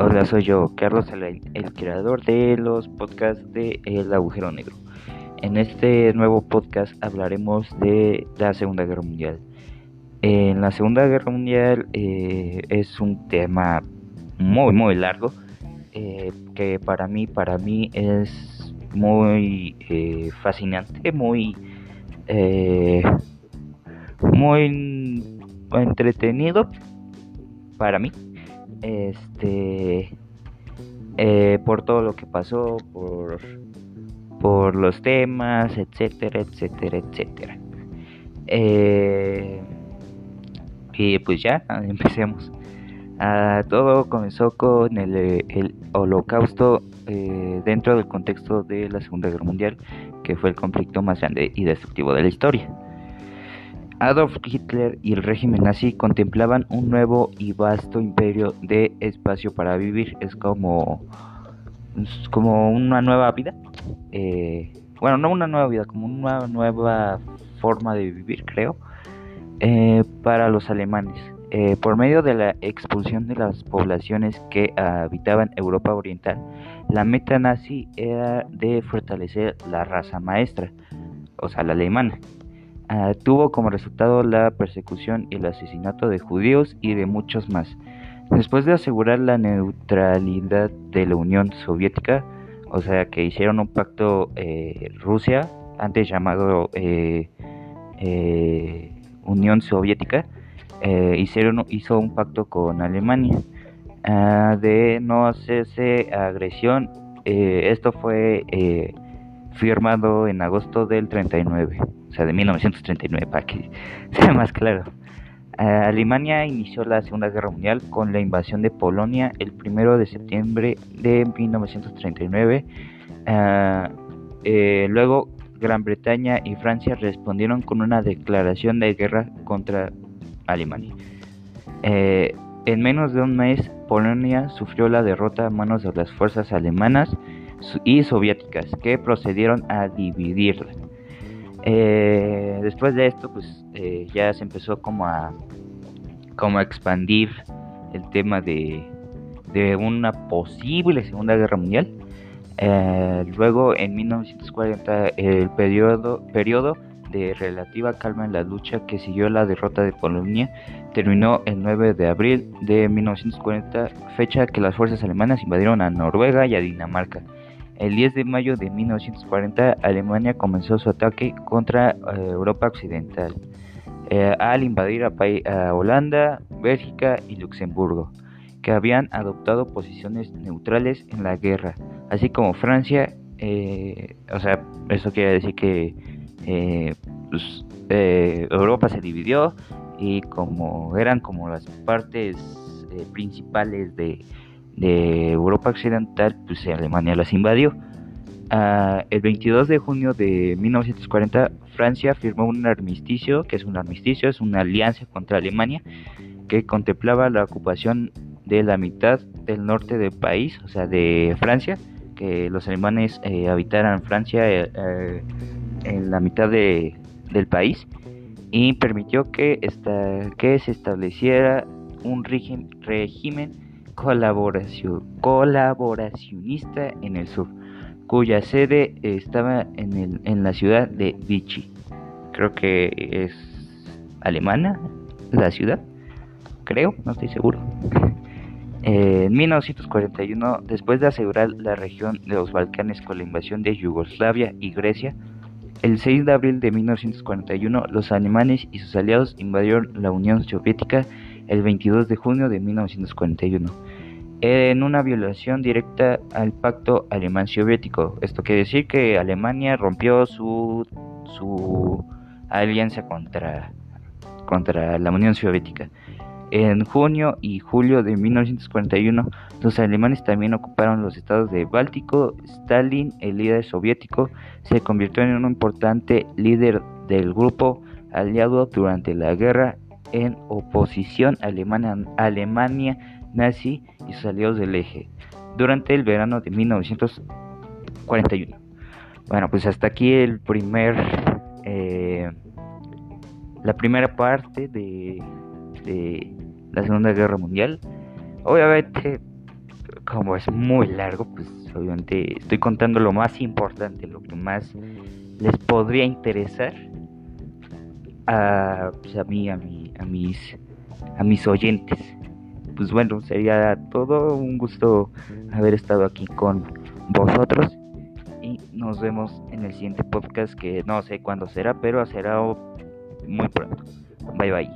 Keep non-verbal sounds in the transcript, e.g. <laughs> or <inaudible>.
Hola, soy yo, Carlos, el, el, creador de los podcasts de El Agujero Negro. En este nuevo podcast hablaremos de la Segunda Guerra Mundial. En la Segunda Guerra Mundial eh, es un tema muy, muy largo eh, que para mí, para mí es muy eh, fascinante, muy, muy entretenido para mí este eh, por todo lo que pasó por por los temas etcétera etcétera etcétera. Eh, y pues ya <laughs> empecemos. Ah, todo comenzó con el, el holocausto eh, dentro del contexto de la segunda guerra mundial que fue el conflicto más grande y destructivo de la historia Adolf Hitler y el régimen nazi contemplaban un nuevo y vasto imperio de espacio para vivir. Es como, como una nueva vida. Eh, bueno, no una nueva vida, como una nueva forma de vivir, creo, eh, para los alemanes. Eh, por medio de la expulsión de las poblaciones que habitaban Europa Oriental, la meta nazi era de fortalecer la raza maestra, o sea, la alemana. Ah, tuvo como resultado la persecución y el asesinato de judíos y de muchos más. Después de asegurar la neutralidad de la Unión Soviética, o sea que hicieron un pacto eh, Rusia, antes llamado eh, eh, Unión Soviética, hicieron, hizo un pacto con Alemania ah, de no hacerse agresión. esto fue firmado en agosto del 39 o sea, de 1939, para que <laughs> sea más claro. Eh, Alemania inició la Segunda Guerra Mundial con la invasión de Polonia el 1 de septiembre de 1939. Eh, eh, luego, Gran Bretaña y Francia respondieron con una declaración de guerra contra Alemania. en menos de un mes, Polonia sufrió la derrota a manos de las fuerzas alemanas y soviéticas, que procedieron a dividirla. Eh, después de esto, pues eh, ya se empezó como a, como a expandir el tema de, de una posible Segunda Guerra Mundial. Eh, luego, en 1940, el periodo, periodo de relativa calma en la lucha que siguió la derrota de Polonia terminó el 9 de abril de 1940, fecha que las fuerzas alemanas invadieron a Noruega y a Dinamarca. El 10 de mayo de 1940, Alemania comenzó su ataque contra eh, Europa Occidental eh, al invadir a, Holanda, Bélgica y Luxemburgo, que habían adoptado posiciones neutrales en la guerra, así como Francia. Eh, o sea, eso quiere decir que pues, Europa se dividió y como eran como las partes principales de de Europa Occidental, pues Alemania las invadió. Ah, el 22 de junio de 1940, Francia firmó un armisticio, que es un armisticio, es una alianza contra Alemania, que contemplaba la ocupación de la mitad del norte del país, o sea, de Francia, que los alemanes eh, habitaran Francia eh, eh, en la mitad de, del país, y permitió que, esta, que se estableciera un régimen colaboración, colaboracionista en el sur, cuya sede estaba en, el, en la ciudad de Vichy. Creo que es alemana la ciudad, creo, no estoy seguro. <laughs> En 1941, después de asegurar la región de los Balcanes con la invasión de Yugoslavia y Grecia, el 6 de abril de 1941 los alemanes y sus aliados invadieron la Unión Soviética el 22 de junio de 1941, en una violación directa al pacto alemán-soviético. Esto quiere decir que Alemania rompió su, su alianza contra, contra la Unión Soviética. En junio y julio de 1941, los alemanes también ocuparon los estados de Báltico. Stalin, el líder soviético, se convirtió en un importante líder del grupo aliado durante la guerra en oposición a Alemania, nazi y sus aliados del eje durante el verano de 1941. Bueno, pues hasta aquí el primer, eh, la primera parte de la Segunda Guerra Mundial. Obviamente como es muy largo, pues obviamente estoy contando lo más importante, lo que más les podría interesar a, pues a mí, a, mí, a, mis, a mis oyentes. Pues bueno, sería todo un gusto haber estado aquí con vosotros y nos vemos en el siguiente podcast que no sé cuándo será, pero será muy pronto. Bye bye.